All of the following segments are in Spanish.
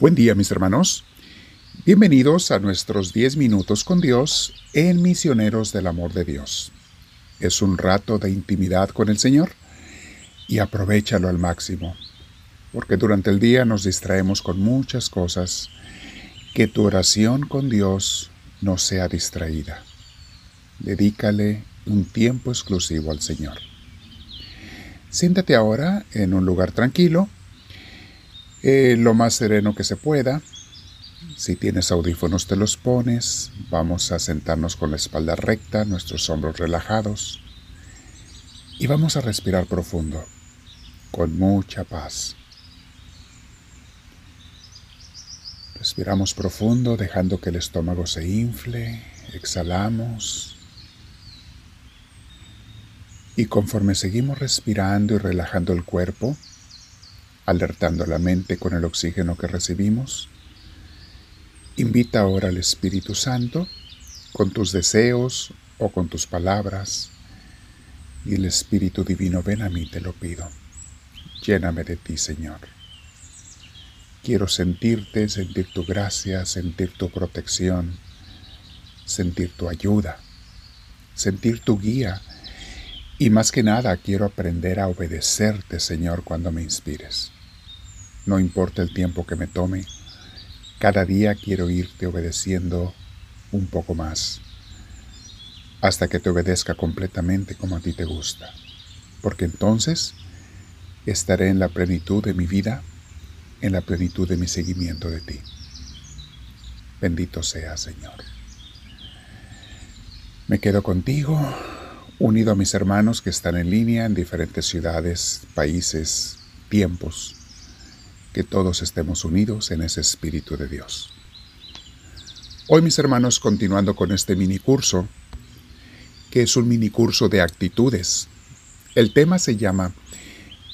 Buen día mis hermanos. Bienvenidos a nuestros 10 minutos con Dios en Misioneros del Amor de Dios. Es un rato de intimidad con el Señor y aprovechalo al máximo, porque durante el día nos distraemos con muchas cosas. Que tu oración con Dios no sea distraída. Dedícale un tiempo exclusivo al Señor. Siéntate ahora en un lugar tranquilo eh, lo más sereno que se pueda. Si tienes audífonos te los pones. Vamos a sentarnos con la espalda recta, nuestros hombros relajados. Y vamos a respirar profundo, con mucha paz. Respiramos profundo dejando que el estómago se infle. Exhalamos. Y conforme seguimos respirando y relajando el cuerpo, alertando la mente con el oxígeno que recibimos. Invita ahora al Espíritu Santo con tus deseos o con tus palabras. Y el Espíritu Divino, ven a mí, te lo pido. Lléname de ti, Señor. Quiero sentirte, sentir tu gracia, sentir tu protección, sentir tu ayuda, sentir tu guía. Y más que nada quiero aprender a obedecerte, Señor, cuando me inspires. No importa el tiempo que me tome, cada día quiero irte obedeciendo un poco más, hasta que te obedezca completamente como a ti te gusta, porque entonces estaré en la plenitud de mi vida, en la plenitud de mi seguimiento de ti. Bendito sea, Señor. Me quedo contigo, unido a mis hermanos que están en línea en diferentes ciudades, países, tiempos que todos estemos unidos en ese Espíritu de Dios. Hoy mis hermanos, continuando con este mini curso, que es un mini curso de actitudes, el tema se llama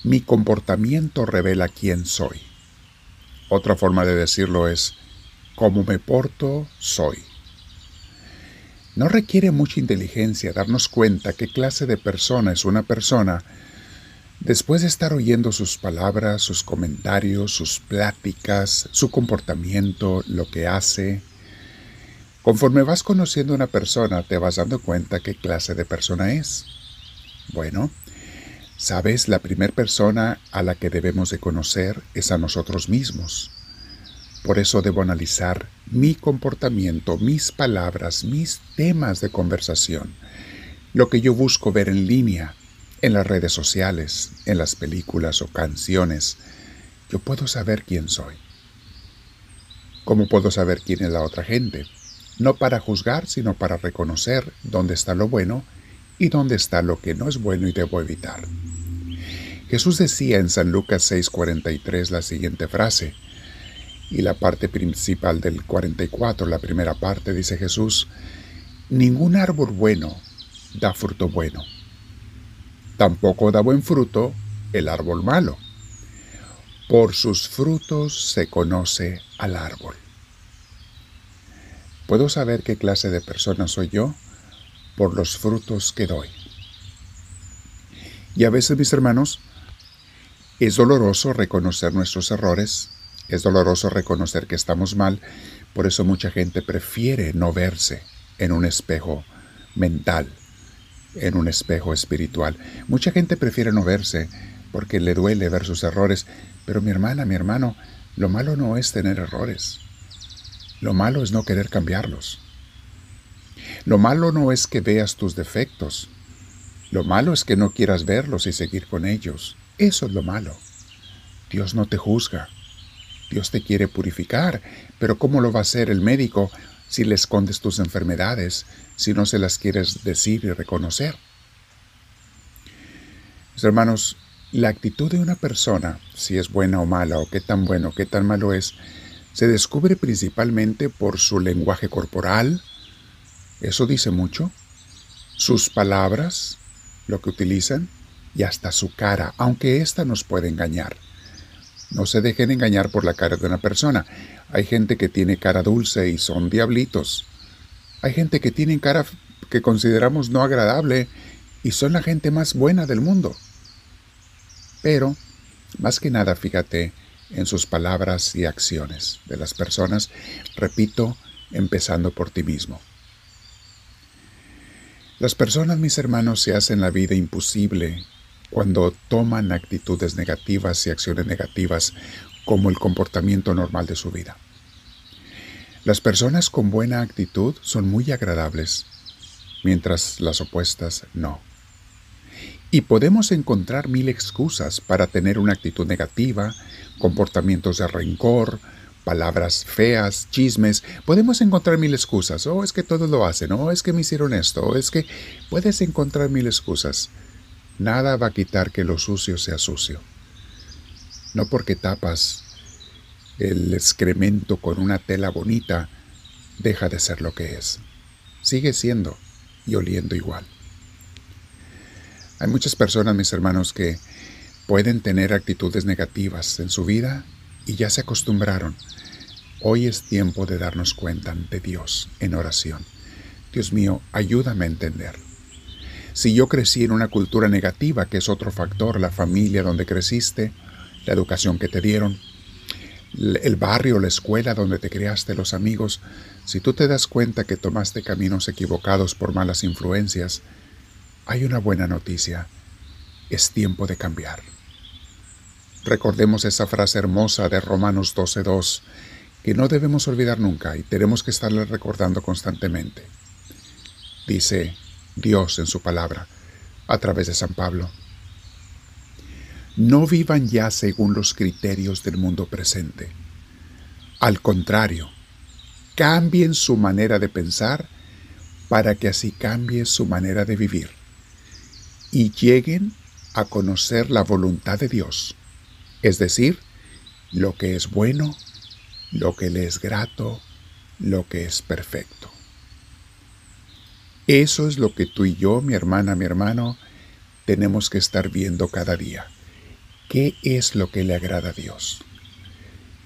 Mi comportamiento revela quién soy. Otra forma de decirlo es, cómo me porto, soy. No requiere mucha inteligencia darnos cuenta qué clase de persona es una persona Después de estar oyendo sus palabras, sus comentarios, sus pláticas, su comportamiento, lo que hace, conforme vas conociendo a una persona te vas dando cuenta qué clase de persona es. Bueno, sabes, la primera persona a la que debemos de conocer es a nosotros mismos. Por eso debo analizar mi comportamiento, mis palabras, mis temas de conversación, lo que yo busco ver en línea, en las redes sociales, en las películas o canciones, yo puedo saber quién soy. ¿Cómo puedo saber quién es la otra gente? No para juzgar, sino para reconocer dónde está lo bueno y dónde está lo que no es bueno y debo evitar. Jesús decía en San Lucas 6:43 la siguiente frase, y la parte principal del 44, la primera parte, dice Jesús, ningún árbol bueno da fruto bueno Tampoco da buen fruto el árbol malo. Por sus frutos se conoce al árbol. ¿Puedo saber qué clase de persona soy yo? Por los frutos que doy. Y a veces, mis hermanos, es doloroso reconocer nuestros errores, es doloroso reconocer que estamos mal, por eso mucha gente prefiere no verse en un espejo mental en un espejo espiritual. Mucha gente prefiere no verse porque le duele ver sus errores, pero mi hermana, mi hermano, lo malo no es tener errores. Lo malo es no querer cambiarlos. Lo malo no es que veas tus defectos. Lo malo es que no quieras verlos y seguir con ellos. Eso es lo malo. Dios no te juzga. Dios te quiere purificar, pero ¿cómo lo va a hacer el médico si le escondes tus enfermedades, si no se las quieres decir y reconocer. Mis hermanos, la actitud de una persona, si es buena o mala, o qué tan bueno, qué tan malo es, se descubre principalmente por su lenguaje corporal, eso dice mucho, sus palabras, lo que utilizan, y hasta su cara, aunque ésta nos puede engañar. No se dejen engañar por la cara de una persona. Hay gente que tiene cara dulce y son diablitos. Hay gente que tiene cara que consideramos no agradable y son la gente más buena del mundo. Pero, más que nada, fíjate, en sus palabras y acciones de las personas, repito, empezando por ti mismo. Las personas, mis hermanos, se hacen la vida imposible cuando toman actitudes negativas y acciones negativas como el comportamiento normal de su vida. Las personas con buena actitud son muy agradables, mientras las opuestas no. Y podemos encontrar mil excusas para tener una actitud negativa, comportamientos de rencor, palabras feas, chismes. Podemos encontrar mil excusas. Oh, es que todos lo hacen. Oh, es que me hicieron esto. Oh, es que puedes encontrar mil excusas. Nada va a quitar que lo sucio sea sucio. No porque tapas el excremento con una tela bonita, deja de ser lo que es. Sigue siendo y oliendo igual. Hay muchas personas, mis hermanos, que pueden tener actitudes negativas en su vida y ya se acostumbraron. Hoy es tiempo de darnos cuenta ante Dios en oración. Dios mío, ayúdame a entender. Si yo crecí en una cultura negativa, que es otro factor, la familia donde creciste, la educación que te dieron, el barrio, la escuela donde te criaste, los amigos, si tú te das cuenta que tomaste caminos equivocados por malas influencias, hay una buena noticia. Es tiempo de cambiar. Recordemos esa frase hermosa de Romanos 12.2, que no debemos olvidar nunca y tenemos que estarle recordando constantemente. Dice Dios en su palabra, a través de San Pablo. No vivan ya según los criterios del mundo presente. Al contrario, cambien su manera de pensar para que así cambie su manera de vivir y lleguen a conocer la voluntad de Dios, es decir, lo que es bueno, lo que le es grato, lo que es perfecto. Eso es lo que tú y yo, mi hermana, mi hermano, tenemos que estar viendo cada día. ¿Qué es lo que le agrada a Dios?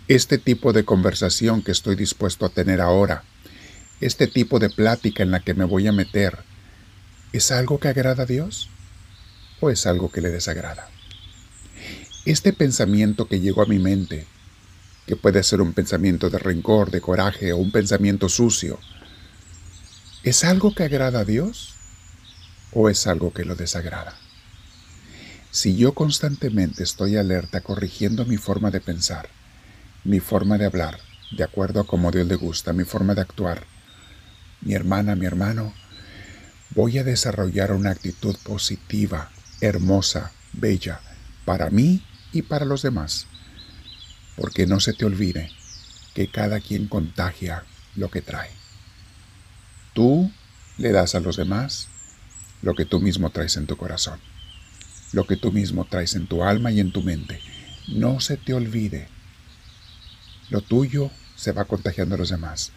Este tipo de conversación que estoy dispuesto a tener ahora, este tipo de plática en la que me voy a meter, ¿es algo que agrada a Dios? o es algo que le desagrada. Este pensamiento que llegó a mi mente, que puede ser un pensamiento de rencor, de coraje o un pensamiento sucio, ¿es algo que agrada a Dios o es algo que lo desagrada? Si yo constantemente estoy alerta corrigiendo mi forma de pensar, mi forma de hablar, de acuerdo a como Dios le gusta, mi forma de actuar, mi hermana, mi hermano, voy a desarrollar una actitud positiva hermosa, bella, para mí y para los demás. Porque no se te olvide que cada quien contagia lo que trae. Tú le das a los demás lo que tú mismo traes en tu corazón, lo que tú mismo traes en tu alma y en tu mente. No se te olvide. Lo tuyo se va contagiando a los demás.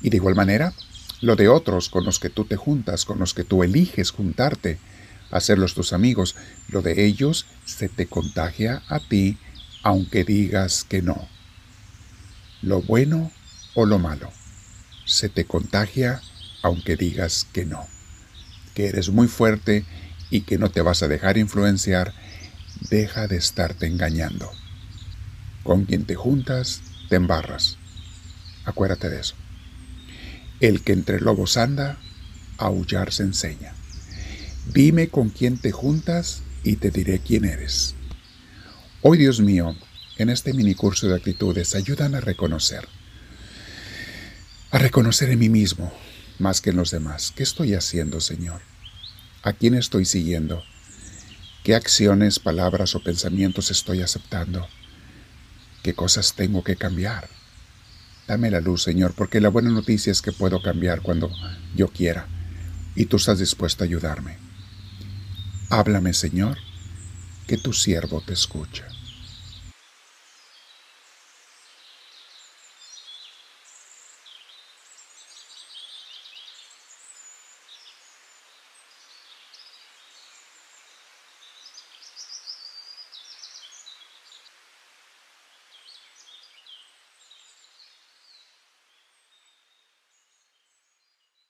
Y de igual manera, lo de otros con los que tú te juntas, con los que tú eliges juntarte, hacerlos tus amigos. Lo de ellos se te contagia a ti aunque digas que no. Lo bueno o lo malo se te contagia aunque digas que no. Que eres muy fuerte y que no te vas a dejar influenciar, deja de estarte engañando. Con quien te juntas, te embarras. Acuérdate de eso. El que entre lobos anda, aullar se enseña. Dime con quién te juntas y te diré quién eres. Hoy, Dios mío, en este mini curso de actitudes, ayúdame a reconocer. A reconocer en mí mismo, más que en los demás. ¿Qué estoy haciendo, Señor? ¿A quién estoy siguiendo? ¿Qué acciones, palabras o pensamientos estoy aceptando? ¿Qué cosas tengo que cambiar? Dame la luz, Señor, porque la buena noticia es que puedo cambiar cuando yo quiera, y tú estás dispuesto a ayudarme. Háblame, Señor, que tu siervo te escucha.